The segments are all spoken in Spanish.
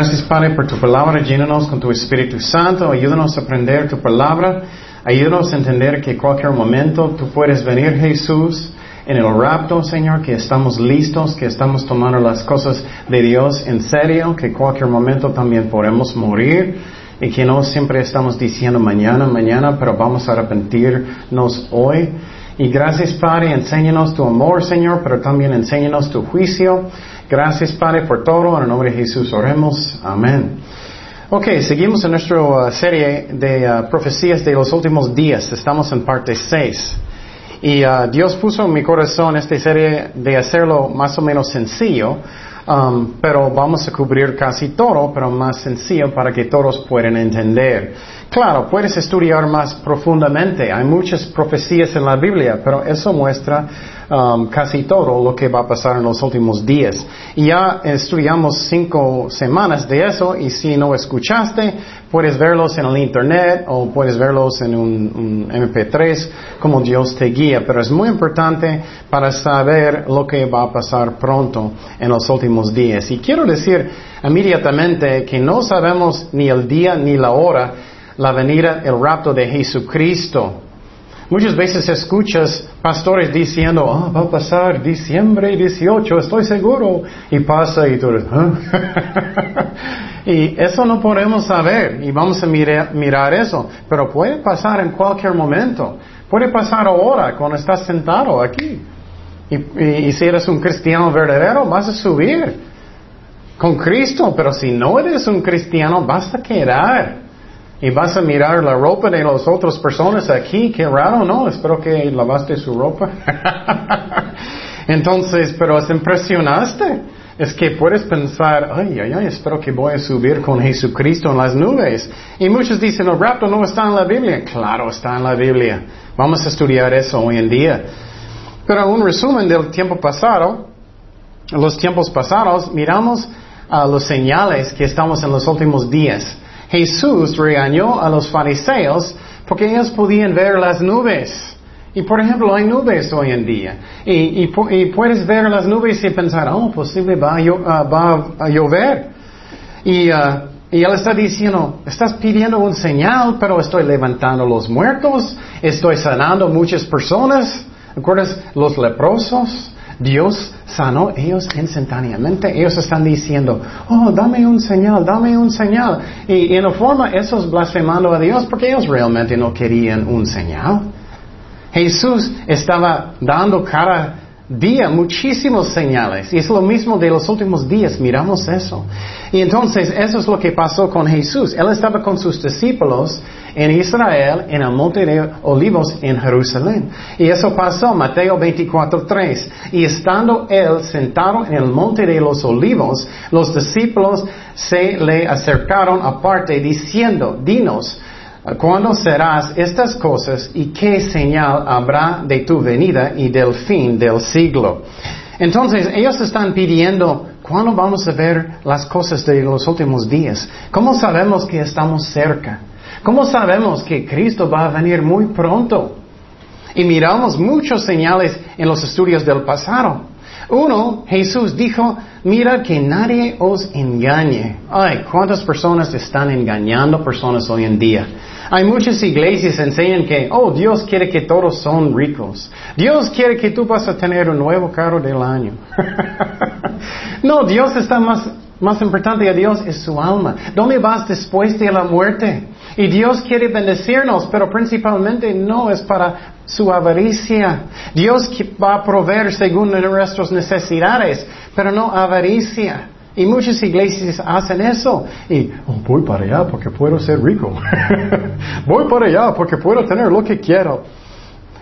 Gracias Padre por tu palabra. Llénanos con tu Espíritu Santo. Ayúdanos a aprender tu palabra. Ayúdanos a entender que en cualquier momento tú puedes venir, Jesús, en el rapto, Señor, que estamos listos, que estamos tomando las cosas de Dios en serio, que en cualquier momento también podemos morir y que no siempre estamos diciendo mañana, mañana, pero vamos a arrepentirnos hoy. Y gracias, Padre, enséñanos tu amor, Señor, pero también enséñanos tu juicio. Gracias, Padre, por todo. En el nombre de Jesús oremos. Amén. Ok, seguimos en nuestra uh, serie de uh, profecías de los últimos días. Estamos en parte 6. Y uh, Dios puso en mi corazón esta serie de hacerlo más o menos sencillo, um, pero vamos a cubrir casi todo, pero más sencillo para que todos puedan entender. Claro, puedes estudiar más profundamente. Hay muchas profecías en la Biblia, pero eso muestra um, casi todo lo que va a pasar en los últimos días. Y ya estudiamos cinco semanas de eso y si no escuchaste, puedes verlos en el Internet o puedes verlos en un, un MP3 como Dios te guía. Pero es muy importante para saber lo que va a pasar pronto en los últimos días. Y quiero decir inmediatamente que no sabemos ni el día ni la hora la venida, el rapto de Jesucristo. Muchas veces escuchas pastores diciendo, oh, va a pasar diciembre 18, estoy seguro, y pasa y tú y eso no podemos saber, y vamos a mirar eso, pero puede pasar en cualquier momento, puede pasar ahora cuando estás sentado aquí. Y si eres un cristiano verdadero, vas a subir con Cristo, pero si no eres un cristiano, vas a quedar. Y vas a mirar la ropa de las otras personas aquí, qué raro, ¿no? Espero que lavaste su ropa. Entonces, pero es impresionaste. Es que puedes pensar, ay, ay, ay, espero que voy a subir con Jesucristo en las nubes. Y muchos dicen, el rapto no está en la Biblia. Claro, está en la Biblia. Vamos a estudiar eso hoy en día. Pero un resumen del tiempo pasado, los tiempos pasados, miramos a los señales que estamos en los últimos días. Jesús regañó a los fariseos porque ellos podían ver las nubes. Y por ejemplo, hay nubes hoy en día. Y, puedes ver las nubes y pensar, oh, posible va a, ah, llover. Y, uh, y él está diciendo, estás pidiendo un señal, pero estoy levantando los muertos, estoy sanando muchas personas. ¿Recuerdas los leprosos? Dios sanó ellos instantáneamente. Ellos están diciendo, oh, dame un señal, dame un señal. Y, en forma, eso es blasfemando a Dios porque ellos realmente no querían un señal. Jesús estaba dando cada día muchísimos señales. Y es lo mismo de los últimos días, miramos eso. Y entonces eso es lo que pasó con Jesús. Él estaba con sus discípulos en Israel, en el monte de olivos en Jerusalén. Y eso pasó, Mateo 24.3. Y estando él sentado en el monte de los olivos, los discípulos se le acercaron aparte diciendo, dinos, ¿Cuándo serás estas cosas y qué señal habrá de tu venida y del fin del siglo? Entonces, ellos están pidiendo, ¿cuándo vamos a ver las cosas de los últimos días? ¿Cómo sabemos que estamos cerca? ¿Cómo sabemos que Cristo va a venir muy pronto? Y miramos muchos señales en los estudios del pasado. Uno, Jesús dijo, mira que nadie os engañe. Ay, ¿cuántas personas están engañando personas hoy en día? Hay muchas iglesias que enseñan que, oh, Dios quiere que todos son ricos. Dios quiere que tú vas a tener un nuevo carro del año. no, Dios está más, más importante a Dios es su alma. ¿Dónde vas después de la muerte? Y Dios quiere bendecirnos, pero principalmente no es para su avaricia. Dios va a proveer según nuestras necesidades, pero no avaricia. Y muchas iglesias hacen eso. Y oh, voy para allá porque puedo ser rico. voy para allá porque puedo tener lo que quiero.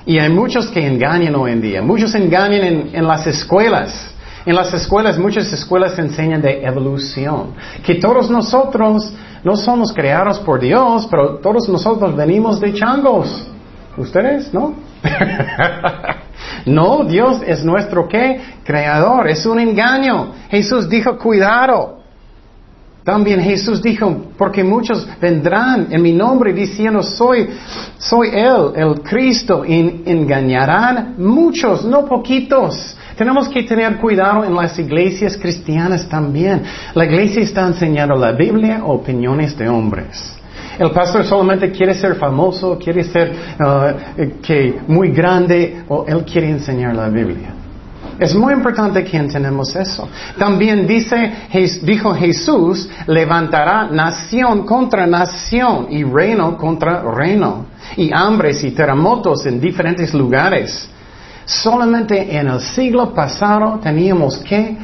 Y hay muchos que engañan hoy en día. Muchos engañan en, en las escuelas. En las escuelas, muchas escuelas enseñan de evolución. Que todos nosotros no somos creados por Dios, pero todos nosotros venimos de changos. ¿Ustedes? ¿No? no, Dios es nuestro qué? Creador. Es un engaño. Jesús dijo, cuidado. También Jesús dijo, porque muchos vendrán en mi nombre diciendo, soy, soy Él, el Cristo, y engañarán muchos, no poquitos. Tenemos que tener cuidado en las iglesias cristianas también. La iglesia está enseñando la Biblia o opiniones de hombres. El pastor solamente quiere ser famoso, quiere ser uh, que muy grande, o él quiere enseñar la Biblia. Es muy importante que entendamos eso. También dice, dijo Jesús, levantará nación contra nación y reino contra reino, y hambres y terremotos en diferentes lugares. Solamente en el siglo pasado teníamos que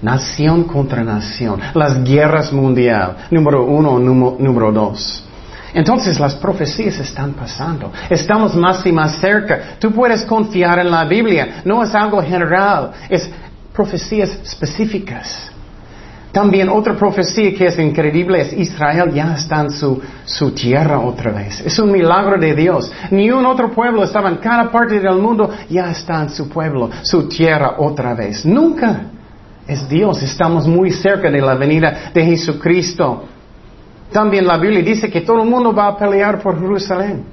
nación contra nación, las guerras mundiales, número uno, número dos. Entonces las profecías están pasando. Estamos más y más cerca. Tú puedes confiar en la Biblia. No es algo general. Es profecías específicas. También otra profecía que es increíble es Israel ya está en su, su, tierra otra vez. Es un milagro de Dios. Ni un otro pueblo estaba en cada parte del mundo, ya está en su pueblo, su tierra otra vez. Nunca. Es Dios. Estamos muy cerca de la venida de Jesucristo. También la Biblia dice que todo el mundo va a pelear por Jerusalén.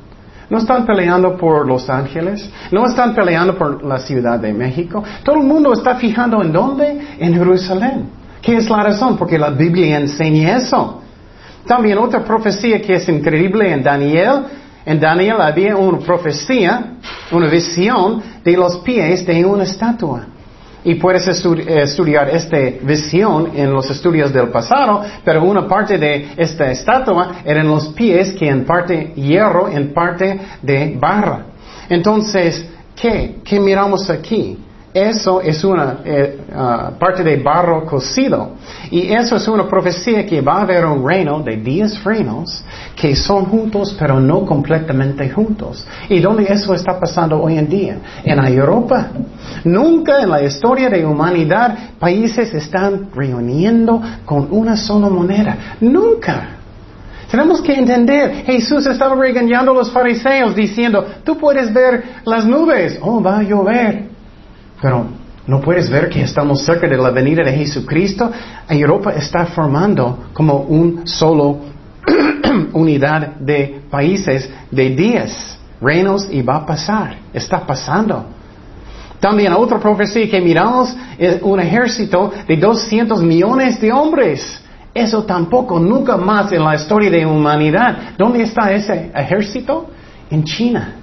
No están peleando por Los Ángeles, no están peleando por la Ciudad de México. Todo el mundo está fijando en dónde? En Jerusalén. ¿Qué es la razón? Porque la Biblia enseña eso. También otra profecía que es increíble en Daniel. En Daniel había una profecía, una visión de los pies de una estatua. Y puedes estudiar esta visión en los estudios del pasado, pero una parte de esta estatua eran los pies que en parte hierro, en parte de barra. Entonces, ¿qué? ¿Qué miramos aquí? Eso es una eh, ah, parte de barro cocido. Y eso es una profecía que va a haber un reino de diez reinos que son juntos pero no completamente juntos. ¿Y dónde eso está pasando hoy en día? En Europa. Nunca en la historia de humanidad países están reuniendo con una sola moneda. Nunca. Tenemos que entender, Jesús estaba regañando a los fariseos diciendo, tú puedes ver las nubes, oh, va a llover. Pero no puedes ver que estamos cerca de la venida de Jesucristo. Europa está formando como un solo unidad de países de diez reinos y va a pasar. Está pasando. También otra profecía que miramos es un ejército de 200 millones de hombres. Eso tampoco, nunca más en la historia de humanidad. ¿Dónde está ese ejército? En China.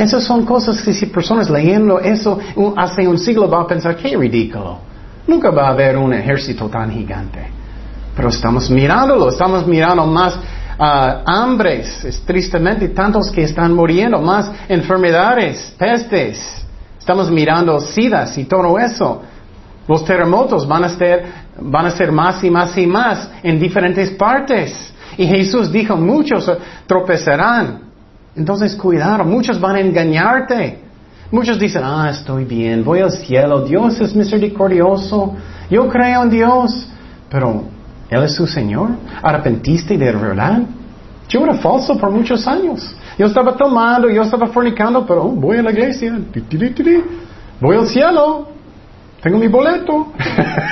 Esas son cosas que si personas leyendo eso hace un siglo van a pensar, qué ridículo. Nunca va a haber un ejército tan gigante. Pero estamos mirándolo, estamos mirando más uh, hambres, es, tristemente tantos que están muriendo, más enfermedades, pestes. Estamos mirando sidas y todo eso. Los terremotos van a ser, van a ser más y más y más en diferentes partes. Y Jesús dijo, muchos tropezarán. Entonces, cuidado, muchos van a engañarte. Muchos dicen, ah, estoy bien, voy al cielo, Dios es misericordioso, yo creo en Dios, pero Él es su Señor. ¿Arrepentiste de verdad? Yo era falso por muchos años. Yo estaba tomando, yo estaba fornicando, pero oh, voy a la iglesia, voy al cielo, tengo mi boleto.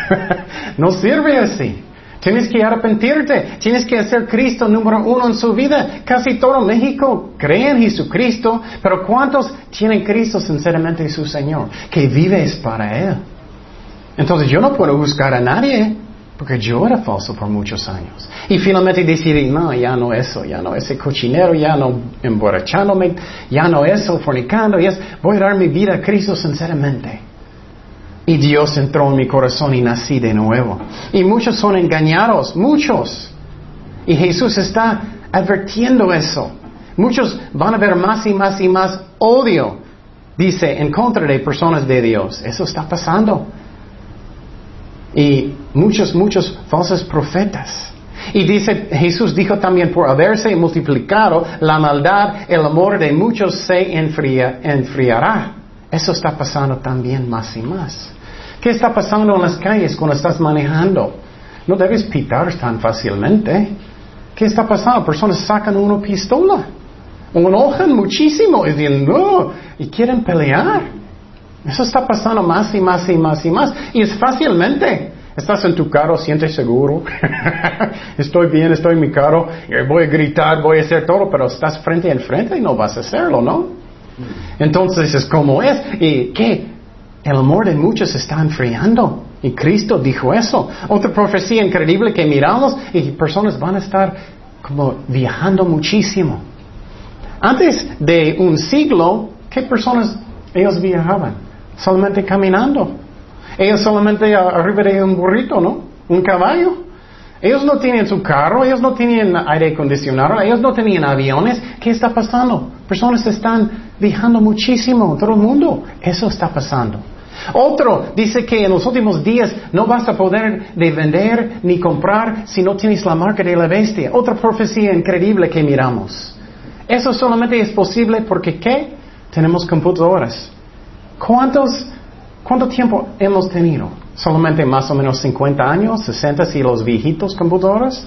no sirve así. Tienes que arrepentirte. Tienes que hacer Cristo número uno en su vida. Casi todo México cree en Jesucristo, pero ¿cuántos tienen Cristo sinceramente su Señor? Que vives para Él. Entonces yo no puedo buscar a nadie, porque yo era falso por muchos años. Y finalmente decidí, no, ya no eso, ya no ese cochinero, ya no emborrachándome, ya no eso, fornicando, ya voy a dar mi vida a Cristo sinceramente. Y Dios entró en mi corazón y nací de nuevo. Y muchos son engañados, muchos. Y Jesús está advirtiendo eso. Muchos van a ver más y más y más odio, dice, en contra de personas de Dios. Eso está pasando. Y muchos, muchos falsos profetas. Y dice, Jesús dijo también, por haberse multiplicado la maldad, el amor de muchos se enfriará. Eso está pasando también más y más. ¿Qué está pasando en las calles cuando estás manejando? No debes pitar tan fácilmente. ¿Qué está pasando? Personas sacan una pistola, enojan muchísimo y dicen, no, y quieren pelear. Eso está pasando más y más y más y más. Y es fácilmente. Estás en tu carro, sientes seguro. estoy bien, estoy en mi carro. Voy a gritar, voy a hacer todo, pero estás frente en frente y no vas a hacerlo, ¿no? Entonces es como es. ¿Y qué? El amor de muchos está enfriando. Y Cristo dijo eso. Otra profecía increíble que miramos y personas van a estar como viajando muchísimo. Antes de un siglo, ¿qué personas ellos viajaban? Solamente caminando. Ellos solamente arriba de un burrito, ¿no? Un caballo. Ellos no tienen su carro, ellos no tienen aire acondicionado, ellos no tenían aviones. ¿Qué está pasando? Personas están viajando muchísimo, todo el mundo. Eso está pasando. Otro dice que en los últimos días no vas a poder de vender ni comprar si no tienes la marca de la bestia. Otra profecía increíble que miramos. Eso solamente es posible porque ¿qué? Tenemos computadoras. ¿Cuántos, ¿Cuánto tiempo hemos tenido? solamente más o menos 50 años, 60 si los viejitos computadoras.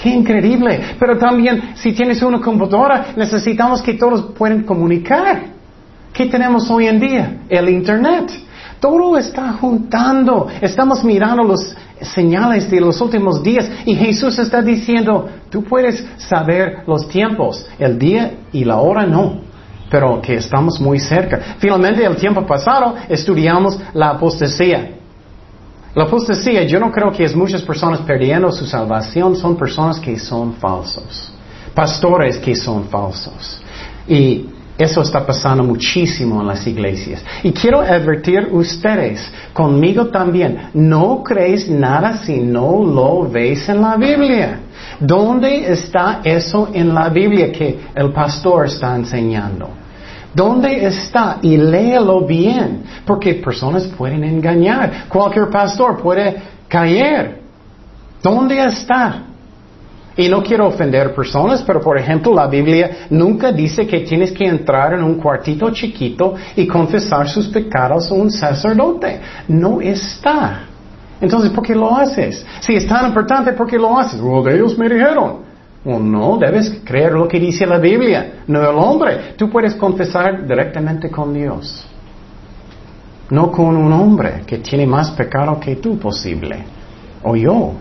¡Qué increíble! Pero también si tienes una computadora necesitamos que todos puedan comunicar. ¿Qué tenemos hoy en día? El Internet. Todo está juntando. Estamos mirando las señales de los últimos días y Jesús está diciendo, tú puedes saber los tiempos, el día y la hora no, pero que estamos muy cerca. Finalmente, el tiempo pasado estudiamos la apostasía. La apostasía, yo no creo que es muchas personas perdiendo su salvación, son personas que son falsos, pastores que son falsos. Y eso está pasando muchísimo en las iglesias. Y quiero advertir ustedes, conmigo también, no creéis nada si no lo veis en la Biblia. ¿Dónde está eso en la Biblia que el pastor está enseñando? ¿Dónde está? Y léelo bien, porque personas pueden engañar. Cualquier pastor puede caer. ¿Dónde está? Y no quiero ofender personas, pero por ejemplo la Biblia nunca dice que tienes que entrar en un cuartito chiquito y confesar sus pecados a un sacerdote. No está. Entonces, ¿por qué lo haces? Si es tan importante, ¿por qué lo haces? Well, ellos me dijeron. No, debes creer lo que dice la Biblia, no el hombre. Tú puedes confesar directamente con Dios, no con un hombre que tiene más pecado que tú posible, o yo.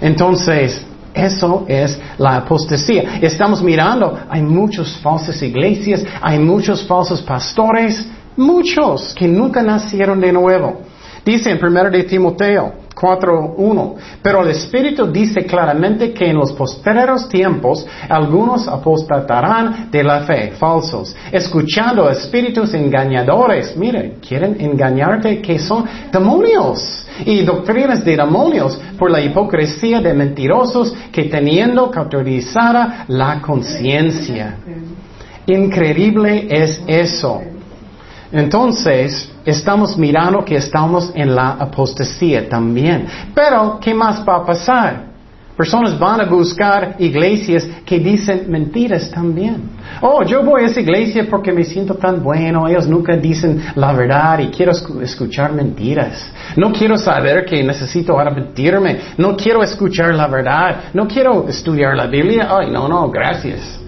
Entonces, eso es la apostasía. Estamos mirando, hay muchas falsas iglesias, hay muchos falsos pastores, muchos que nunca nacieron de nuevo. Dice en 1 de Timoteo 4.1. Pero el Espíritu dice claramente que en los postreros tiempos algunos apostatarán de la fe, falsos, escuchando espíritus engañadores. Mire, quieren engañarte que son demonios y doctrinas de demonios por la hipocresía de mentirosos que teniendo cauterizada la conciencia. Increíble es eso. Entonces, estamos mirando que estamos en la apostasía también. Pero, ¿qué más va a pasar? Personas van a buscar iglesias que dicen mentiras también. Oh, yo voy a esa iglesia porque me siento tan bueno. Ellos nunca dicen la verdad y quiero escuchar mentiras. No quiero saber que necesito arrepentirme. No quiero escuchar la verdad. No quiero estudiar la Biblia. Ay, no, no, gracias.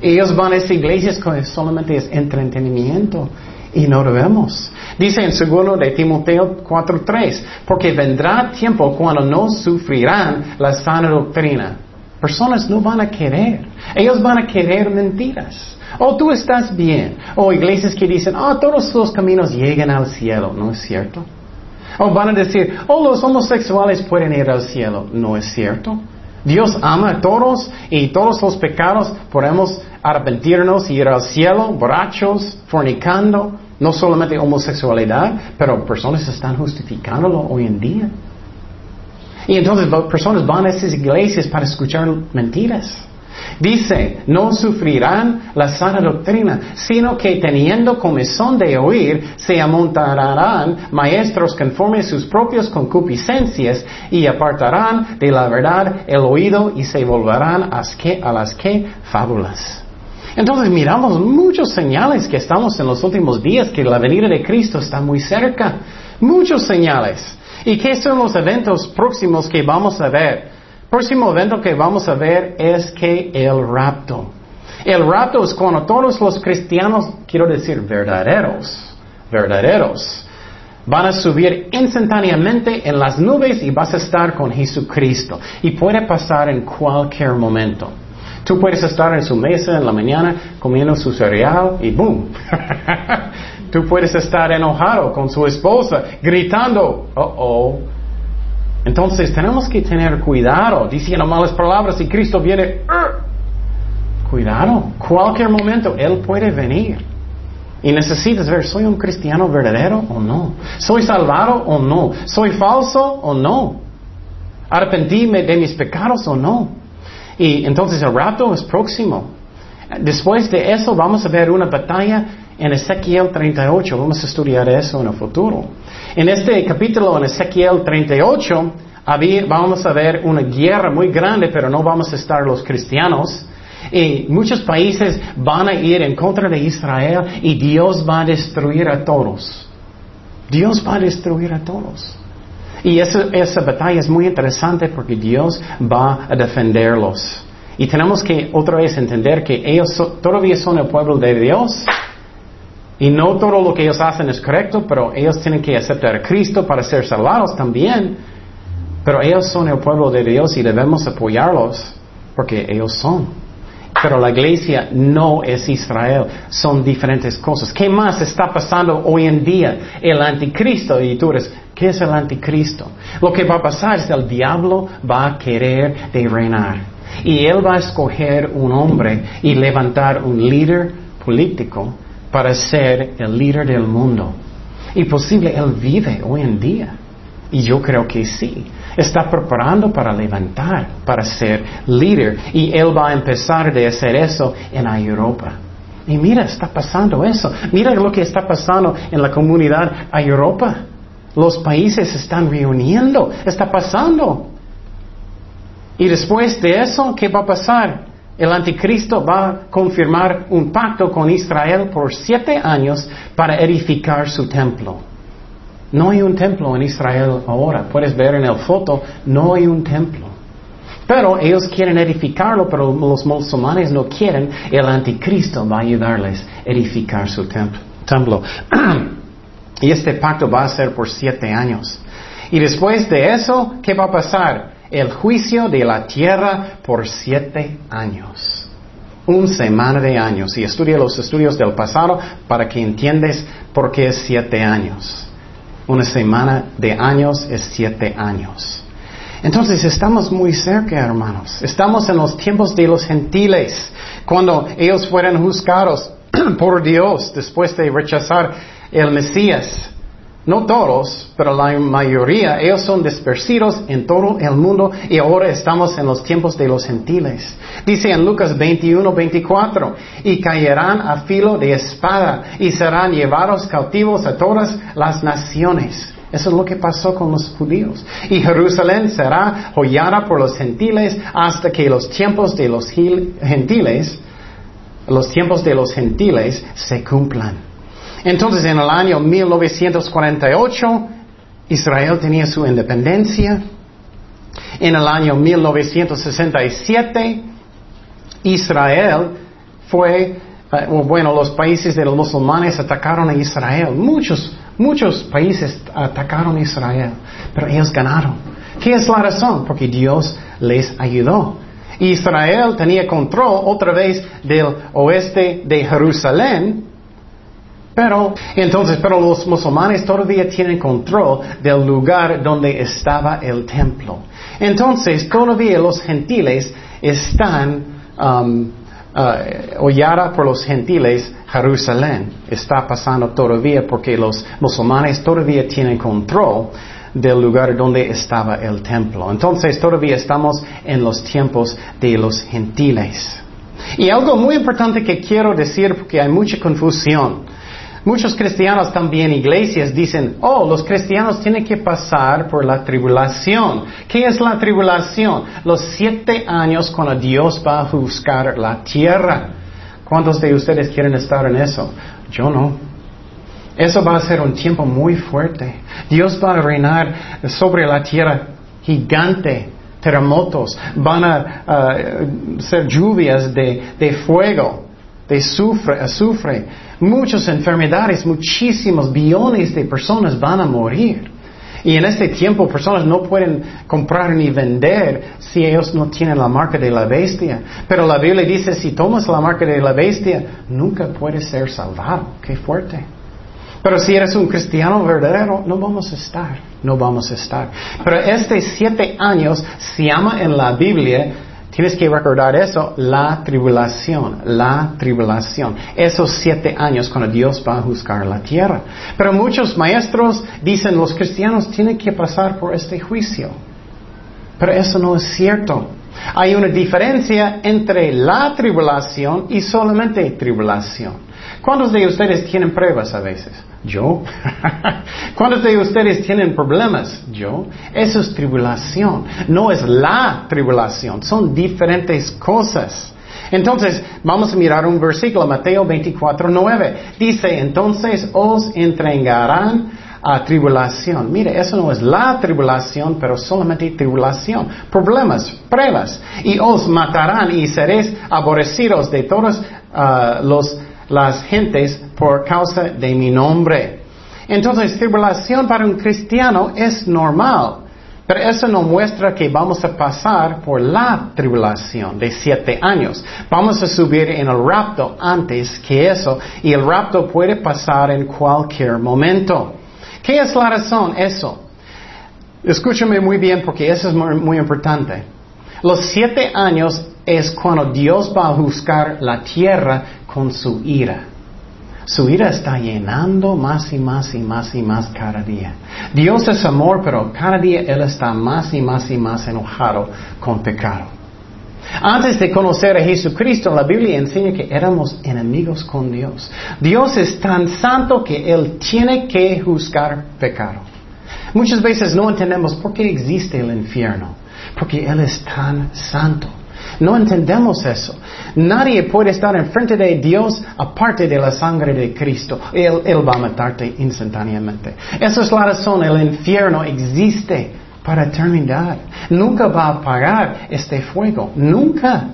Ellos van a esas iglesias que solamente es entretenimiento y no lo vemos. Dice en segundo de Timoteo 4.3, porque vendrá tiempo cuando no sufrirán la sana doctrina. Personas no van a querer. Ellos van a querer mentiras. O tú estás bien. O iglesias que dicen, oh, todos los caminos llegan al cielo. No es cierto. O van a decir, oh, los homosexuales pueden ir al cielo. No es cierto. Dios ama a todos y todos los pecados podemos arrepentirnos y ir al cielo, borrachos, fornicando, no solamente homosexualidad, pero personas están justificándolo hoy en día. Y entonces personas van a esas iglesias para escuchar mentiras. Dice, no sufrirán la sana doctrina, sino que teniendo comezón de oír, se amontarán maestros conforme sus propias concupiscencias y apartarán de la verdad el oído y se volverán a las que fábulas. Entonces miramos muchos señales que estamos en los últimos días, que la venida de Cristo está muy cerca. Muchos señales. ¿Y qué son los eventos próximos que vamos a ver? Próximo evento que vamos a ver es que el rapto. El rapto es cuando todos los cristianos, quiero decir verdaderos, verdaderos, van a subir instantáneamente en las nubes y vas a estar con Jesucristo. Y puede pasar en cualquier momento. Tú puedes estar en su mesa en la mañana comiendo su cereal y ¡boom! tú puedes estar enojado con su esposa, gritando, oh, oh. Entonces tenemos que tener cuidado diciendo malas palabras y Cristo viene, cuidado, cualquier momento Él puede venir. Y necesitas ver, ¿soy un cristiano verdadero o no? ¿Soy salvado o no? ¿Soy falso o no? ¿Arrepentíme de mis pecados o no? Y entonces el rato es próximo. Después de eso vamos a ver una batalla en Ezequiel 38. Vamos a estudiar eso en el futuro. En este capítulo, en Ezequiel 38, vamos a ver una guerra muy grande, pero no vamos a estar los cristianos. Y muchos países van a ir en contra de Israel y Dios va a destruir a todos. Dios va a destruir a todos. Y esa, batalla es muy interesante porque Dios va a defenderlos. Y tenemos que otra vez entender que ellos todavía son el pueblo de Dios. Y no todo lo que ellos hacen es correcto, pero ellos tienen que aceptar a Cristo para ser salvados también. Pero ellos son el pueblo de Dios y debemos apoyarlos porque ellos son. Pero la iglesia no es Israel, son diferentes cosas. ¿Qué más está pasando hoy en día? El anticristo, y tú eres, ¿qué es el anticristo? Lo que va a pasar es el diablo va a querer de reinar. Y él va a escoger un hombre y levantar un líder político para ser el líder del mundo. Y posible él vive hoy en día. Y yo creo que sí. Está preparando para levantar, para ser líder. Y él va a empezar de hacer eso en Europa. Y mira, está pasando eso. Mira lo que está pasando en la comunidad a Europa. Los países se están reuniendo. Está pasando. Y después de eso, ¿qué va a pasar? El anticristo va a confirmar un pacto con Israel por siete años para edificar su templo. No hay un templo en Israel ahora. Puedes ver en el foto, no hay un templo. Pero ellos quieren edificarlo, pero los musulmanes no quieren. El anticristo va a ayudarles a edificar su templo. y este pacto va a ser por siete años. Y después de eso, ¿qué va a pasar? El juicio de la tierra por siete años. Un semana de años. Y estudia los estudios del pasado para que entiendas por qué es siete años. Una semana de años es siete años. Entonces estamos muy cerca, hermanos. Estamos en los tiempos de los gentiles, cuando ellos fueron juzgados por Dios después de rechazar el Mesías. No todos, pero la mayoría, ellos son dispersidos en todo el mundo y ahora estamos en los tiempos de los gentiles. Dice en Lucas 21, 24, y caerán a filo de espada y serán llevados cautivos a todas las naciones. Eso es lo que pasó con los judíos. Y Jerusalén será joyada por los gentiles hasta que los tiempos de los gentiles, los tiempos de los gentiles se cumplan. Entonces, en el año 1948, Israel tenía su independencia. En el año 1967, Israel fue, eh, bueno, los países de los musulmanes atacaron a Israel. Muchos, muchos países atacaron a Israel, pero ellos ganaron. ¿Qué es la razón? Porque Dios les ayudó. Israel tenía control otra vez del oeste de Jerusalén, pero, entonces, pero los musulmanes todavía tienen control del lugar donde estaba el templo. Entonces, todavía los gentiles están um, uh, por los gentiles, Jerusalén está pasando todavía porque los musulmanes todavía tienen control del lugar donde estaba el templo. Entonces, todavía estamos en los tiempos de los gentiles. Y algo muy importante que quiero decir porque hay mucha confusión. Muchos cristianos también, iglesias, dicen, oh, los cristianos tienen que pasar por la tribulación. ¿Qué es la tribulación? Los siete años cuando Dios va a juzgar la tierra. ¿Cuántos de ustedes quieren estar en eso? Yo no. Eso va a ser un tiempo muy fuerte. Dios va a reinar sobre la tierra gigante, terremotos, van a ser lluvias de, fuego, de azufre, azufre muchas enfermedades, muchísimos billones de personas van a morir. Y en este tiempo personas no pueden comprar ni vender si ellos no tienen la marca de la bestia. Pero la Biblia dice, si tomas la marca de la bestia, nunca puedes ser salvado. Qué fuerte. Pero si eres un cristiano verdadero, no vamos a estar, no vamos a estar. Pero este siete años se llama en la Biblia, tienes que recordar eso, la tribulación, la tribulación. Esos siete años cuando Dios va a juzgar la tierra. Pero muchos maestros dicen los cristianos tienen que pasar por este juicio. Pero eso no es cierto. Hay una diferencia entre la tribulación y solamente tribulación. ¿Cuántos de ustedes tienen pruebas a veces? Yo. ¿Cuántos de ustedes tienen problemas? Yo. Eso es tribulación. No es la tribulación. Son diferentes cosas. Entonces, vamos a mirar un versículo, Mateo 24, 9. Dice, entonces os entregarán a tribulación. Mire, eso no es la tribulación, pero solamente tribulación. Problemas, pruebas. Y os matarán y seréis aborrecidos de todas ah, las gentes por causa de mi nombre. Entonces, tribulación para un cristiano es normal. Pero eso no muestra que vamos a pasar por la tribulación de siete años. Vamos a subir en el rapto antes que eso y el rapto puede pasar en cualquier momento. ¿Qué es la razón? Eso. Escúchame muy bien porque eso es muy, importante. Los siete años es cuando Dios va a juzgar la tierra con su ira. Su ira está llenando más y más y más y más cada día. Dios es amor, pero cada día Él está más y más y más enojado con pecado. Antes de conocer a Jesucristo, la Biblia enseña que éramos enemigos con Dios. Dios es tan santo que Él tiene que juzgar pecado. Muchas veces no entendemos por qué existe el infierno, porque Él es tan santo. No entendemos eso. Nadie puede estar enfrente de Dios aparte de la sangre de Cristo. Él, va a matarte instantáneamente. Esa es la razón. El infierno existe para eternidad. Nunca va a apagar este fuego. Nunca.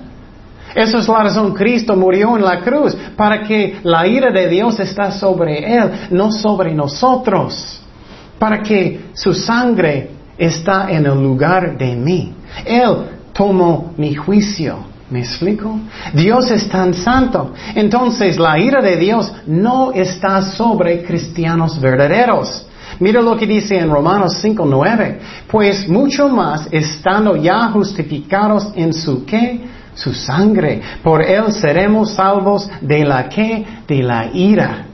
Esa es la razón. Cristo murió en la cruz para que la ira de Dios está sobre Él, no sobre nosotros. Para que su sangre está en el lugar de mí. Él tomó mi juicio. ¿Me explico? Dios es tan santo. Entonces la ira de Dios no está sobre cristianos verdaderos. Mira lo que dice en Romanos 5.9. Pues mucho más, estando ya justificados en su qué? Su sangre. Por él seremos salvos de la qué? De la ira.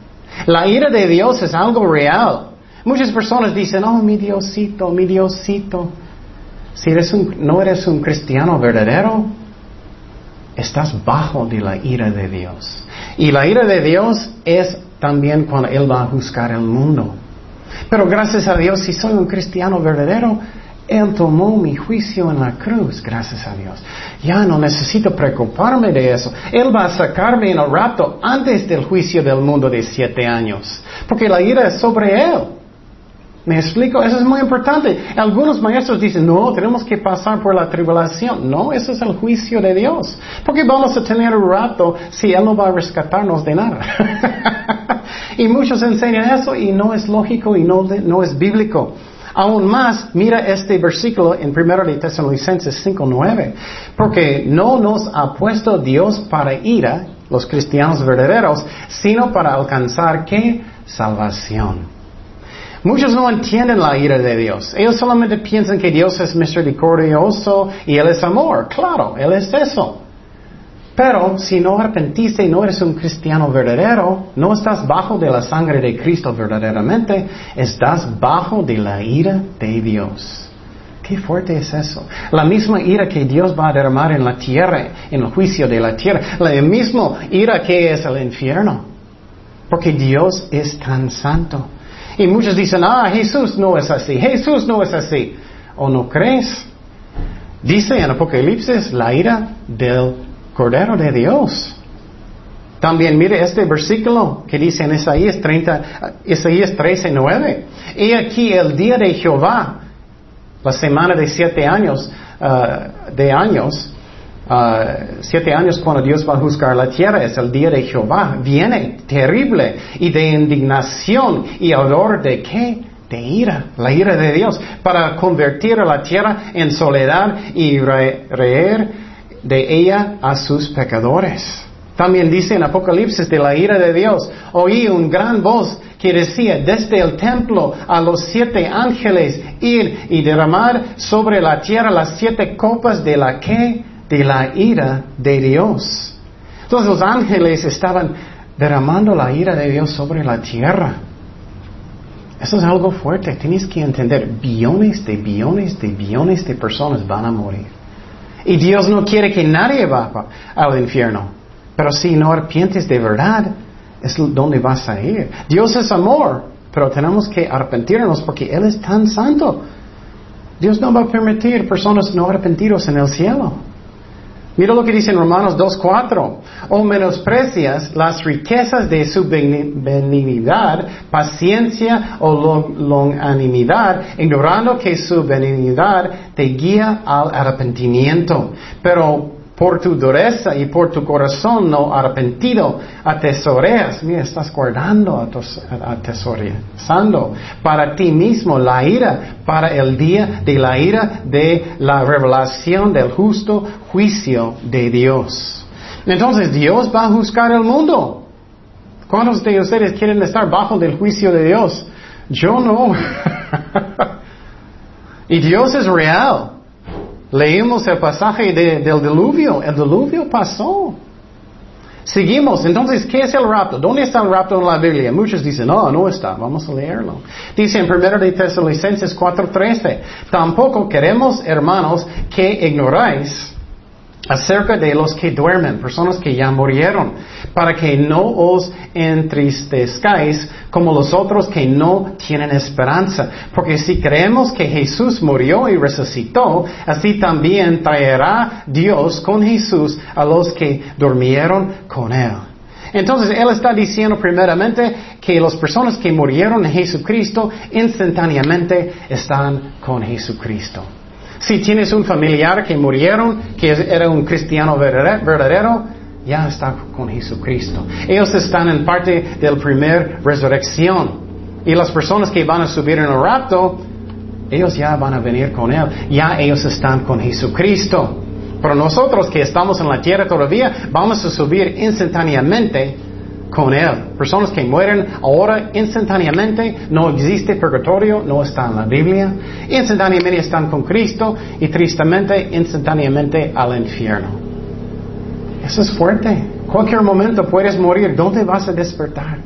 La ira de Dios es algo real. Muchas personas dicen, oh, mi Diosito, mi Diosito. Si no eres un cristiano verdadero, estás bajo de la ira de Dios. Y la ira de Dios es también cuando Él va a juzgar el mundo. Pero gracias a Dios, si soy un cristiano verdadero, Él tomó mi juicio en la cruz, gracias a Dios. Ya no necesito preocuparme de eso. Él va a sacarme en el rato antes del juicio del mundo de siete años. Porque la ira es sobre Él. ¿Me explico? Eso es muy importante. Algunos maestros dicen, no, tenemos que pasar por la tribulación. No, eso es el juicio de Dios. Porque vamos a tener un rato si Él no va a rescatarnos de nada. y muchos enseñan eso y no es lógico y no, es bíblico. Aún más, mira este versículo en 1 de Tesalonicenses 5.9. Porque no nos ha puesto Dios para ira, los cristianos verdaderos, sino para alcanzar qué? Salvación. Muchos no entienden la ira de Dios. Ellos solamente piensan que Dios es misericordioso y Él es amor. Claro, Él es eso. Pero si no arrepentiste y no eres un cristiano verdadero, no estás bajo de la sangre de Cristo verdaderamente, estás bajo de la ira de Dios. Qué fuerte es eso. La misma ira que Dios va a derramar en la tierra, en el juicio de la tierra. La misma ira que es el infierno. Porque Dios es tan santo. Y muchos dicen, ah, Jesús no es así, Jesús no es así. ¿O no crees? Dice en Apocalipsis la ira del Cordero de Dios. También mire este versículo que dice en Isaías 30, Isaías 13, 9. Y aquí el día de Jehová, la semana de siete años, uh, de años, Uh, siete años cuando Dios va a juzgar la tierra, es el día de Jehová, viene terrible y de indignación y olor de qué? De ira, la ira de Dios, para convertir a la tierra en soledad y reer de ella a sus pecadores. También dice en Apocalipsis de la ira de Dios, oí un gran voz que decía desde el templo a los siete ángeles ir y derramar sobre la tierra las siete copas de la que, de la ira de Dios. Entonces los ángeles estaban derramando la ira de Dios sobre la tierra. Eso es algo fuerte. Tienes que entender, billones de billones de billones de personas van a morir. Y Dios no quiere que nadie vaya al infierno. Pero si no arrepientes de verdad, es donde vas a ir. Dios es amor, pero tenemos que arrepentirnos porque Él es tan santo. Dios no va a permitir personas no arrepentidos en el cielo. Mira lo que dice en Romanos 2.4. O menosprecias las riquezas de su benignidad, paciencia o longanimidad, ignorando que su benignidad te guía al arrepentimiento. Pero por tu dureza y por tu corazón no arrepentido, atesoreas, mira, estás guardando, atesorizando para ti mismo la ira, para el día de la ira de la revelación del justo juicio de Dios. Entonces Dios va a juzgar el mundo. ¿Cuántos de ustedes quieren estar bajo del juicio de Dios? Yo no. y Dios es real. Leímos el pasaje del diluvio. El diluvio pasó. Seguimos. Entonces, ¿qué es el rapto? ¿Dónde está el rapto en la Biblia? Muchos dicen, no, no está. Vamos a leerlo. Dice en 1 de Tesalonicenses 4:13, tampoco queremos, hermanos, que ignoráis acerca de los que duermen, personas que ya murieron, para que no os entristezcáis como los otros que no tienen esperanza. Porque si creemos que Jesús murió y resucitó, así también traerá Dios con Jesús a los que durmieron con Él. Entonces, Él está diciendo primeramente que las personas que murieron en Jesucristo instantáneamente están con Jesucristo. Si tienes un familiar que murieron, que era un cristiano verdadero, ya está con Jesucristo. Ellos están en parte del primer resurrección. Y las personas que van a subir en el rapto, ellos ya van a venir con Él. Ya ellos están con Jesucristo. Pero nosotros que estamos en la tierra todavía, vamos a subir instantáneamente con Él. Personas que mueren ahora instantáneamente, no existe purgatorio, no está en la Biblia. Instantáneamente están con Cristo y tristemente instantáneamente al infierno. Eso es fuerte. Cualquier momento puedes morir. ¿Dónde vas a despertar?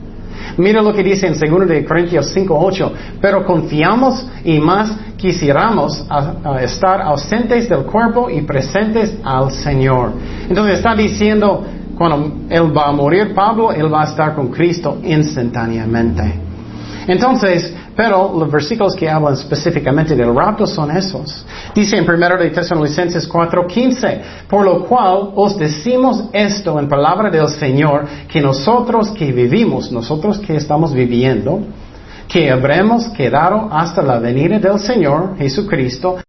Mira lo que dice en 2 de Corintios 5:8. Pero confiamos y más quisiéramos estar ausentes del cuerpo y presentes al Señor. Entonces está diciendo, cuando Él va a morir, Pablo, Él va a estar con Cristo instantáneamente. Entonces, pero los versículos que hablan específicamente del rapto son esos. Dice en 1 de Tesalonicenses 4:15, por lo cual os decimos esto en palabra del Señor, que nosotros que vivimos, nosotros que estamos viviendo, que habremos quedado hasta la venida del Señor Jesucristo,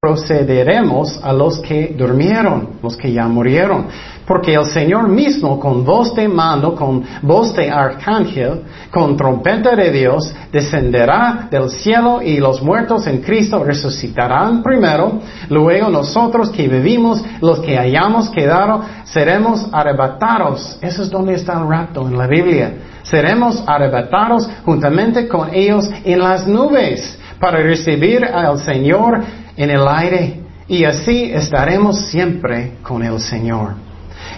procederemos a los que durmieron, los que ya murieron. Porque el Señor mismo, con voz de mando, con voz de arcángel, con trompeta de Dios, descenderá del cielo y los muertos en Cristo resucitarán primero. Luego nosotros que vivimos, los que hayamos quedado, seremos arrebatados. Eso es donde está el rapto en la Biblia. Seremos arrebatados juntamente con ellos en las nubes para recibir al Señor en el aire y así estaremos siempre con el Señor.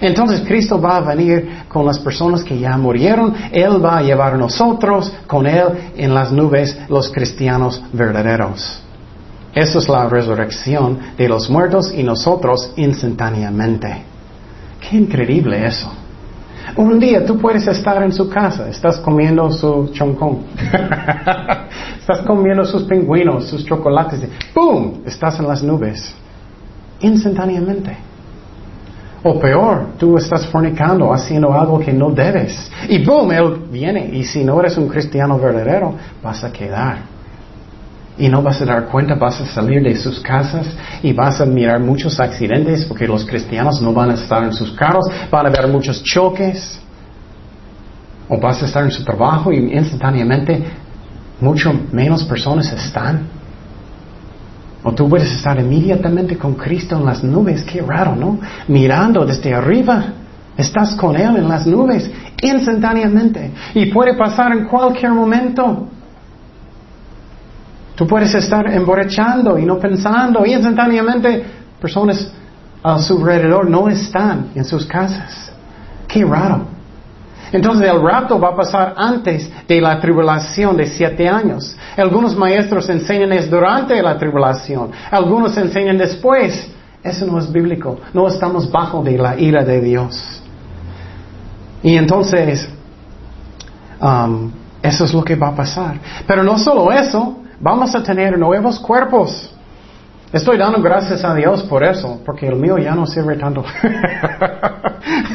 Entonces Cristo va a venir con las personas que ya murieron, Él va a llevar a nosotros con Él en las nubes los cristianos verdaderos. Esa es la resurrección de los muertos y nosotros instantáneamente. Qué increíble eso. Un día tú puedes estar en su casa, estás comiendo su choncón, estás comiendo sus pingüinos, sus chocolates, ¡boom! Estás en las nubes, instantáneamente. O peor, tú estás fornicando, haciendo algo que no debes. Y boom, Él viene. Y si no eres un cristiano verdadero, vas a quedar y no vas a dar cuenta, vas a salir de sus casas y vas a mirar muchos accidentes porque los cristianos no van a estar en sus carros, van a haber muchos choques. O vas a estar en su trabajo y instantáneamente mucho menos personas están. O tú puedes estar inmediatamente con Cristo en las nubes, qué raro, ¿no? Mirando desde arriba. Estás con Él en las nubes instantáneamente y puede pasar en cualquier momento. Tú puedes estar emborrachando y no pensando y instantáneamente personas a su alrededor no están en sus casas. Qué raro. Entonces el rapto va a pasar antes de la tribulación de siete años. Algunos maestros enseñan es durante la tribulación. Algunos enseñan después. Eso no es bíblico. No estamos bajo de la ira de Dios. Y entonces, um, eso es lo que va a pasar. Pero no solo eso, vamos a tener nuevos cuerpos. Estoy dando gracias a Dios por eso, porque el mío ya no sirve tanto.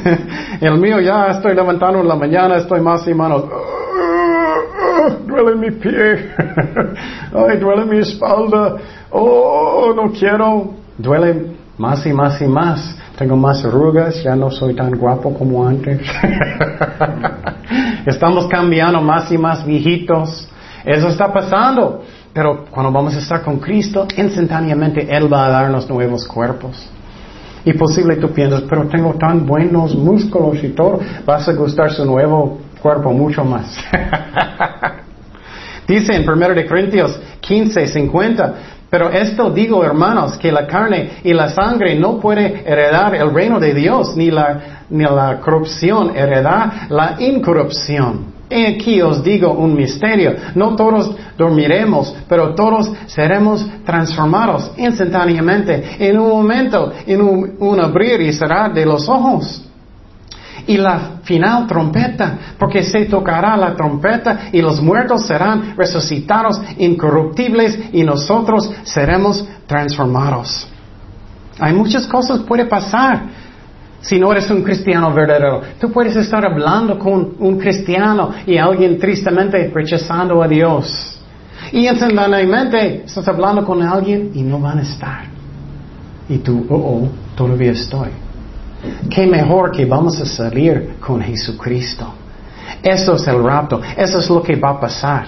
el mío ya estoy levantando en la mañana, estoy más y manos. duele mi pie. Ay, duele mi espalda. Oh, no quiero. Duele más y más y más. Tengo más arrugas, ya no soy tan guapo como antes. Estamos cambiando más y más viejitos. Eso está pasando. Pero cuando vamos a estar con Cristo, instantáneamente Él va a darnos nuevos cuerpos. Y posible tú piensas, pero tengo tan buenos músculos y todo, vas a gustar su nuevo cuerpo mucho más. Dice en 1 de Corintios 15, 50, pero esto digo, hermanos, que la carne y la sangre no puede heredar el reino de Dios, ni la, ni la corrupción heredar la incorrupción. He aquí os digo un misterio. No todos dormiremos, pero todos seremos transformados instantáneamente, en un momento, en un, abrir y cerrar de los ojos. Y la final trompeta, porque se tocará la trompeta y los muertos serán resucitados incorruptibles y nosotros seremos transformados. Hay muchas cosas que puede pasar si no eres un cristiano verdadero. Tú puedes estar hablando con un cristiano y alguien tristemente rechazando a Dios. Y instantáneamente estás hablando con alguien y no van a estar. Y tú, oh, oh, todavía estoy. Qué mejor que vamos a salir con Jesucristo. Eso es el rapto. Eso es lo que va a pasar.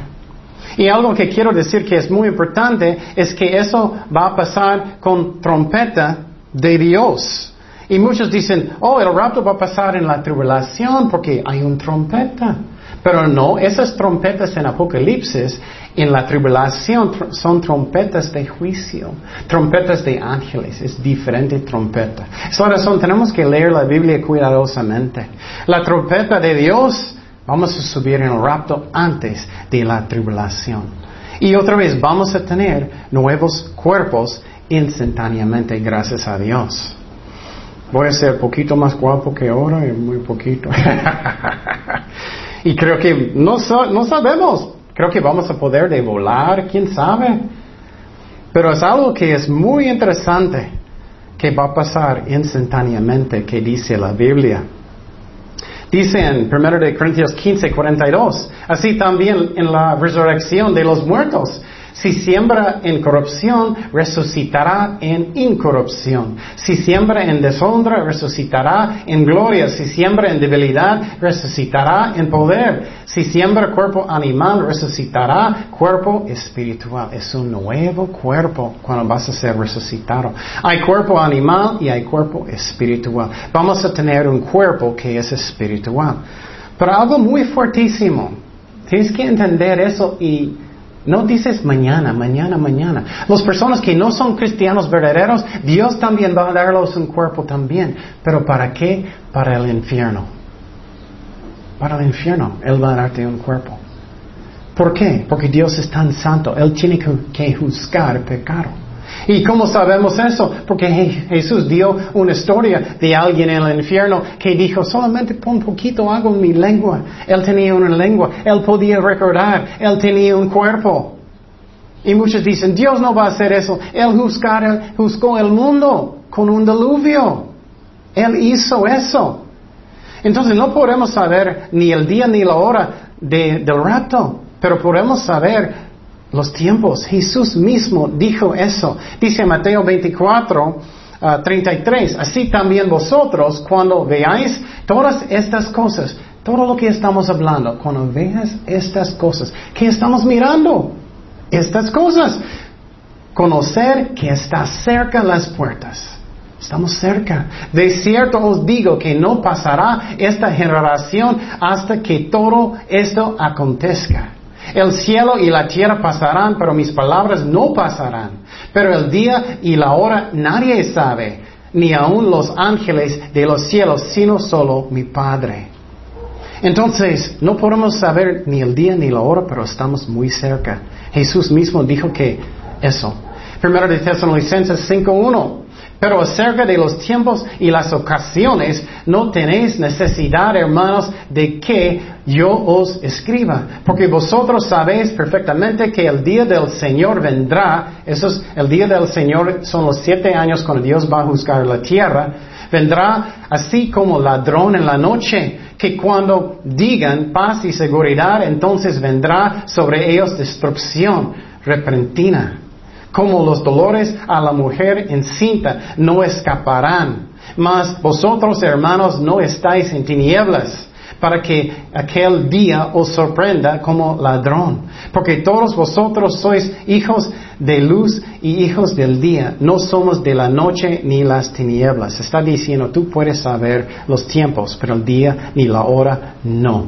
Y algo que quiero decir que es muy importante es que eso va a pasar con trompeta de Dios. Y muchos dicen, oh, el rapto va a pasar en la tribulación porque hay un trompeta. Pero no, esas trompetas en Apocalipsis, en la tribulación, son trompetas de juicio, trompetas de ángeles, es diferente trompeta. Es la razón, tenemos que leer la Biblia cuidadosamente. La trompeta de Dios, vamos a subir en el rapto antes de la tribulación. Y otra vez, vamos a tener nuevos cuerpos instantáneamente, gracias a Dios. Voy a ser poquito más guapo que ahora, y muy poquito. y creo que no, no sabemos. Creo que vamos a poder de volar, quién sabe. Pero es algo que es muy interesante que va a pasar instantáneamente, que dice la Biblia. Dice en 1 de Corintios 15, 42, así también en la resurrección de los muertos. Si siembra en corrupción, resucitará en incorrupción. Si siembra en deshonra, resucitará en gloria. Si siembra en debilidad, resucitará en poder. Si siembra cuerpo animal, resucitará cuerpo espiritual. Es un nuevo cuerpo cuando vas a ser resucitado. Hay cuerpo animal y hay cuerpo espiritual. Vamos a tener un cuerpo que es espiritual. Pero algo muy fuertísimo. Tienes que entender eso y no dices mañana, mañana, mañana. Las personas que no son cristianos verdaderos, Dios también va a darles un cuerpo también. ¿Pero para qué? Para el infierno. Para el infierno, Él va a darte un cuerpo. ¿Por qué? Porque Dios es tan santo. Él tiene que juzgar pecado. ¿Y cómo sabemos eso? Porque Jesús dio una historia de alguien en el infierno que dijo, solamente pon poquito agua en mi lengua. Él tenía una lengua, él podía recordar, él tenía un cuerpo. Y muchos dicen, Dios no va a hacer eso. Él juzgó el mundo con un diluvio. Él hizo eso. Entonces no podemos saber ni el día ni la hora del rapto, pero podemos saber los tiempos. Jesús mismo dijo eso. Dice Mateo 24, 33, ah, así también vosotros cuando veáis todas estas cosas, todo lo que estamos hablando, cuando veas estas cosas, ¿qué estamos mirando? Estas cosas. Conocer que está cerca las puertas. Estamos cerca. De cierto os digo que no pasará esta generación hasta que todo esto acontezca. El cielo y la tierra pasarán, pero mis palabras no pasarán. Pero el día y la hora nadie sabe, ni aun los ángeles de los cielos, sino solo mi Padre. Entonces, no podemos saber ni el día ni la hora, pero estamos muy cerca. Jesús mismo dijo que eso. Primero de Tesalonicenses 5.1. Pero acerca de los tiempos y las ocasiones, no tenéis necesidad, hermanos, de que yo os escriba, porque vosotros sabéis perfectamente que el día del Señor vendrá, eso es, el día del Señor son los siete años cuando Dios va a juzgar la tierra, vendrá así como ladrón en la noche, que cuando digan paz y seguridad, entonces vendrá sobre ellos destrucción repentina como los dolores a la mujer encinta no escaparán. Mas vosotros, hermanos, no estáis en tinieblas para que aquel día os sorprenda como ladrón. Porque todos vosotros sois hijos de luz y hijos del día. No somos de la noche ni las tinieblas. Está diciendo, tú puedes saber los tiempos, pero el día ni la hora no.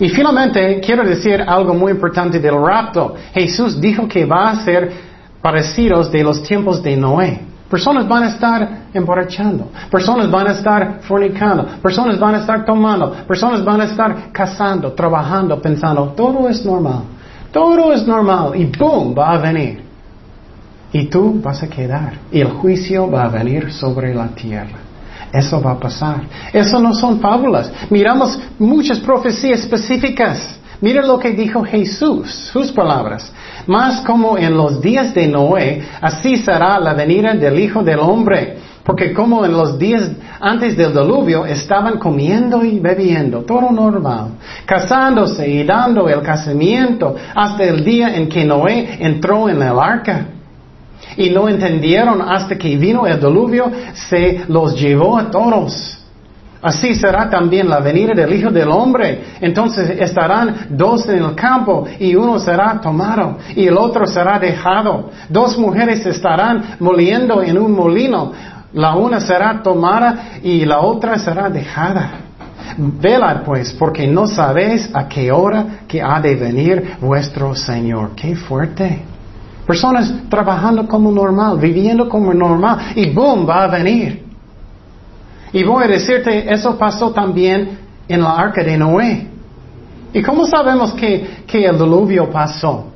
Y finalmente, quiero decir algo muy importante del rapto. Jesús dijo que va a ser parecidos de los tiempos de Noé. Personas van a estar emborrachando, personas van a estar fornicando, personas van a estar tomando, personas van a estar casando, trabajando, pensando, todo es normal, todo es normal y boom, va a venir. Y tú vas a quedar y el juicio va a venir sobre la tierra. Eso va a pasar. Eso no son fábulas. Miramos muchas profecías específicas. Mira lo que dijo Jesús, sus palabras. Más como en los días de Noé, así será la venida del Hijo del Hombre. Porque como en los días antes del diluvio estaban comiendo y bebiendo, todo normal, casándose y dando el casamiento hasta el día en que Noé entró en el arca. Y no entendieron hasta que vino el diluvio, se los llevó a todos. Así será también la venida del Hijo del Hombre. Entonces estarán dos en el campo y uno será tomado y el otro será dejado. Dos mujeres estarán moliendo en un molino. La una será tomada y la otra será dejada. Velad pues, porque no sabéis a qué hora que ha de venir vuestro Señor. Qué fuerte. Personas trabajando como normal, viviendo como normal y boom, va a venir. Y voy a decirte, eso pasó también en la arca de Noé. ¿Y cómo sabemos que, el diluvio pasó?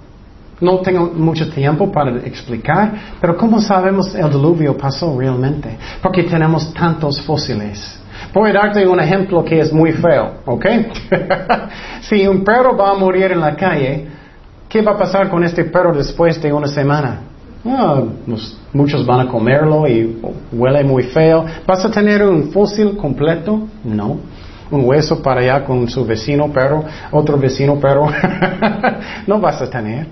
No tengo mucho tiempo para explicar, pero ¿cómo sabemos el diluvio pasó realmente? Porque tenemos tantos fósiles. Voy a darte un ejemplo que es muy feo, ¿ok? si un perro va a morir en la calle, ¿qué va a pasar con este perro después de una semana? Ah, muchos van a comerlo y huele muy feo. ¿Vas a tener un fósil completo? No. Un hueso para allá con su vecino perro, otro vecino perro. no vas a tener.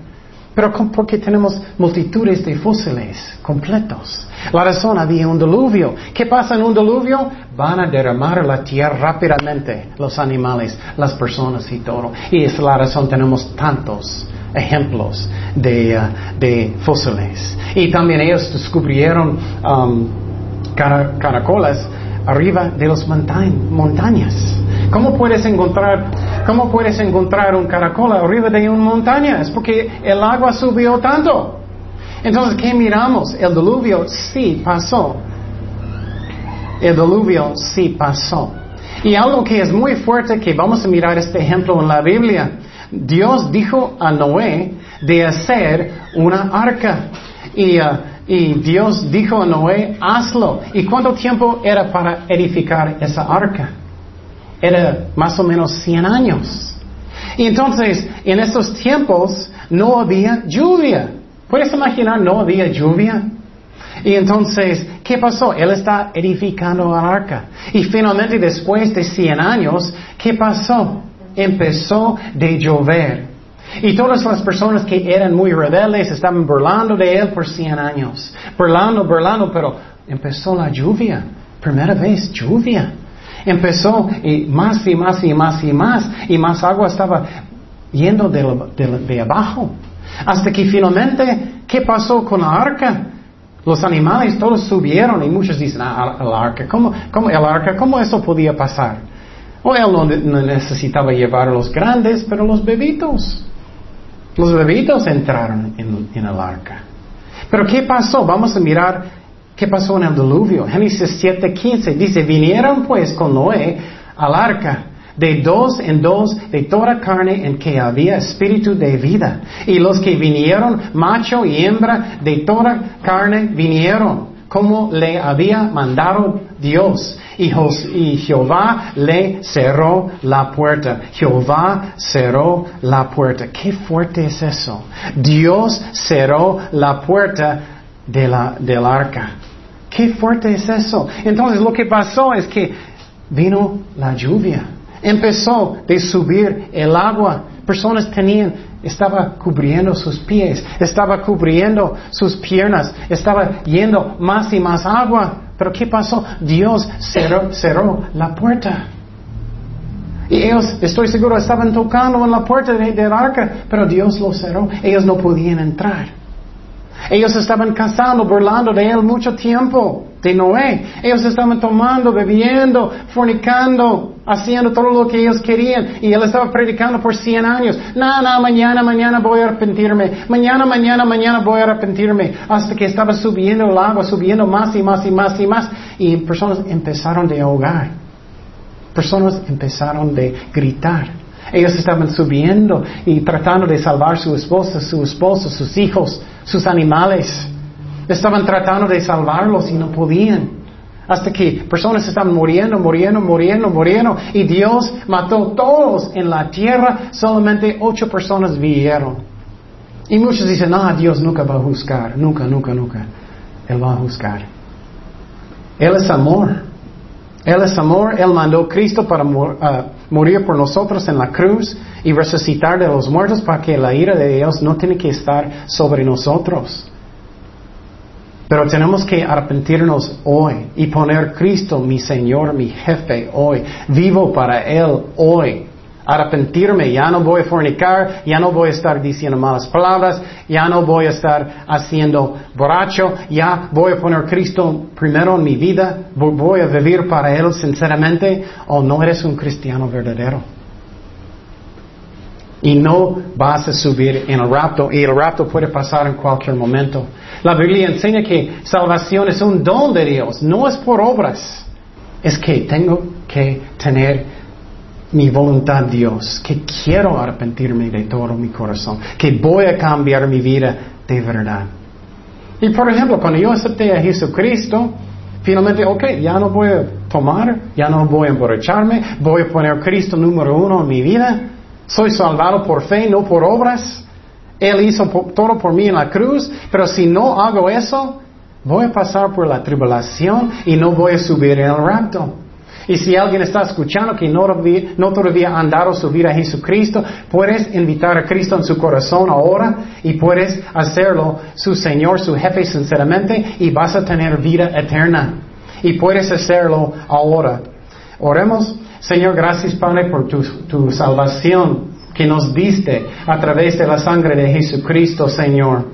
Pero porque tenemos multitudes de fósiles completos. La razón había un diluvio. ¿Qué pasa en un diluvio? Van a derramar la tierra rápidamente los animales, las personas y todo. Y es la razón tenemos tantos ejemplos de, uh, de fósiles. Y también ellos descubrieron um, caracolas arriba de las montañas. ¿Cómo puedes encontrar, cómo puedes encontrar un caracol arriba de una montaña? Es porque el agua subió tanto. Entonces, ¿qué miramos? El diluvio sí pasó. El diluvio sí pasó. Y algo que es muy fuerte que vamos a mirar este ejemplo en la Biblia. Dios dijo a Noé de hacer una arca. Y, uh, y, Dios dijo a Noé, hazlo. ¿Y cuánto tiempo era para edificar esa arca? Era más o menos 100 años. Y entonces, en esos tiempos no había lluvia. ¿Puedes imaginar? No había lluvia. Y entonces, ¿qué pasó? Él está edificando la arca. Y finalmente, después de 100 años, ¿qué pasó? Empezó de llover. Y todas las personas que eran muy rebeldes estaban burlando de él por cien años. Burlando, burlando, pero empezó la lluvia. Primera vez, lluvia. Empezó y más y más y más y más. Y más agua estaba yendo de, de abajo. Hasta que finalmente, ¿qué pasó con la arca? Los animales todos subieron y muchos dicen, ah, el arca, ¿cómo, cómo, el arca, ¿cómo eso podía pasar? O él no, necesitaba llevar los grandes, pero los bebitos. Los bebitos entraron en, en el arca. Pero ¿qué pasó? Vamos a mirar qué pasó en el diluvio. Génesis 7:15 dice, vinieron pues con Noé al arca de dos en dos de toda carne en que había espíritu de vida. Y los que vinieron, macho y hembra de toda carne, vinieron como le había mandado Dios. Y, Jehová le cerró la puerta. Jehová cerró la puerta. Qué fuerte es eso. Dios cerró la puerta de la, del arca. Qué fuerte es eso. Entonces lo que pasó es que vino la lluvia. Empezó de subir el agua. Personas tenían, estaba cubriendo sus pies, estaba cubriendo sus piernas, estaba yendo más y más agua. Pero ¿qué pasó? Dios cerró, la puerta. Y ellos, estoy seguro, estaban tocando en la puerta del arca, pero Dios lo cerró. Ellos no podían entrar. Ellos estaban casando, burlando de él mucho tiempo, de Noé. Ellos estaban tomando, bebiendo, fornicando, haciendo todo lo que ellos querían. Y él estaba predicando por 100 años. No, no, mañana, mañana voy a arrepentirme. Mañana, mañana, mañana voy a arrepentirme. Hasta que estaba subiendo el agua, subiendo más y más y más y más. Y personas empezaron de ahogar. Personas empezaron de gritar. Ellos estaban subiendo y tratando de salvar su esposa, su esposo, sus hijos, sus animales. Estaban tratando de salvarlos y no podían. Hasta que personas estaban muriendo, muriendo, muriendo, muriendo. Y Dios mató todos en la tierra. Solamente ocho personas vivieron. Y muchos dicen, no, Dios nunca va a juzgar. Nunca, nunca, nunca. Él va a juzgar. Él es amor. Él es amor. Él mandó a Cristo para uh, morir por nosotros en la cruz y resucitar de los muertos para que la ira de Dios no tiene que estar sobre nosotros. Pero tenemos que arrepentirnos hoy y poner Cristo, mi Señor, mi jefe, hoy. Vivo para Él hoy. Arrepentirme, ya no voy a fornicar, ya no voy a estar diciendo malas palabras, ya no voy a estar haciendo borracho, ya voy a poner Cristo primero en mi vida, voy a vivir para Él sinceramente, o no eres un cristiano verdadero. Y no vas a subir en el rapto, y el rapto puede pasar en cualquier momento. La Biblia enseña que salvación es un don de Dios, no es por obras. Es que tengo que tener mi voluntad Dios, que quiero arrepentirme de todo mi corazón, que voy a cambiar mi vida de verdad. Y por ejemplo, cuando yo acepté a Jesucristo, finalmente, ok, ya no voy a tomar, ya no voy a emborracharme, voy a poner a Cristo número uno en mi vida. Soy salvado por fe, no por obras. Él hizo todo por mí en la cruz, pero si no hago eso, voy a pasar por la tribulación y no voy a subir en el rapto. Y si alguien está escuchando que no, no todavía ha andado su vida a Jesucristo, puedes invitar a Cristo en su corazón ahora y puedes hacerlo su Señor, su jefe sinceramente y vas a tener vida eterna. Y puedes hacerlo ahora. Oremos. Señor, gracias Padre por tu salvación que nos diste a través de la sangre de Jesucristo, Señor.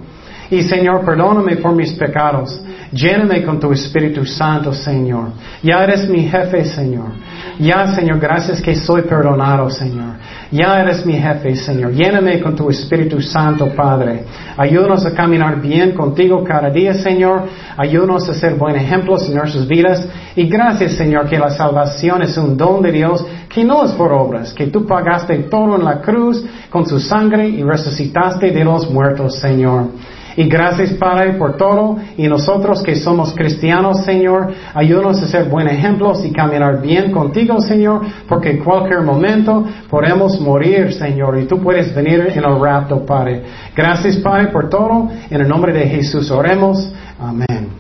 Y Señor, perdóname por mis pecados. Lléname con tu Espíritu Santo, Señor. Ya eres mi jefe, Señor. Ya, Señor, gracias que soy perdonado, Señor. Ya eres mi jefe, Señor. Lléname con tu Espíritu Santo, Padre. Ayúdanos a caminar bien contigo cada día, Señor. Ayúdanos a ser buen ejemplos en nuestras vidas. Y gracias, Señor, que la salvación es un don de Dios que no es por obras, que tú pagaste todo en la cruz con su sangre y resucitaste de los muertos, Señor. Y gracias, Padre, por todo. Y nosotros que somos cristianos, Señor, ayúdanos a ser buenos ejemplos y caminar bien contigo, Señor, porque en cualquier momento podemos morir, Señor, y tú puedes venir en el rapto, Padre. Gracias, Padre, por todo. En el nombre de Jesús oremos. Amén.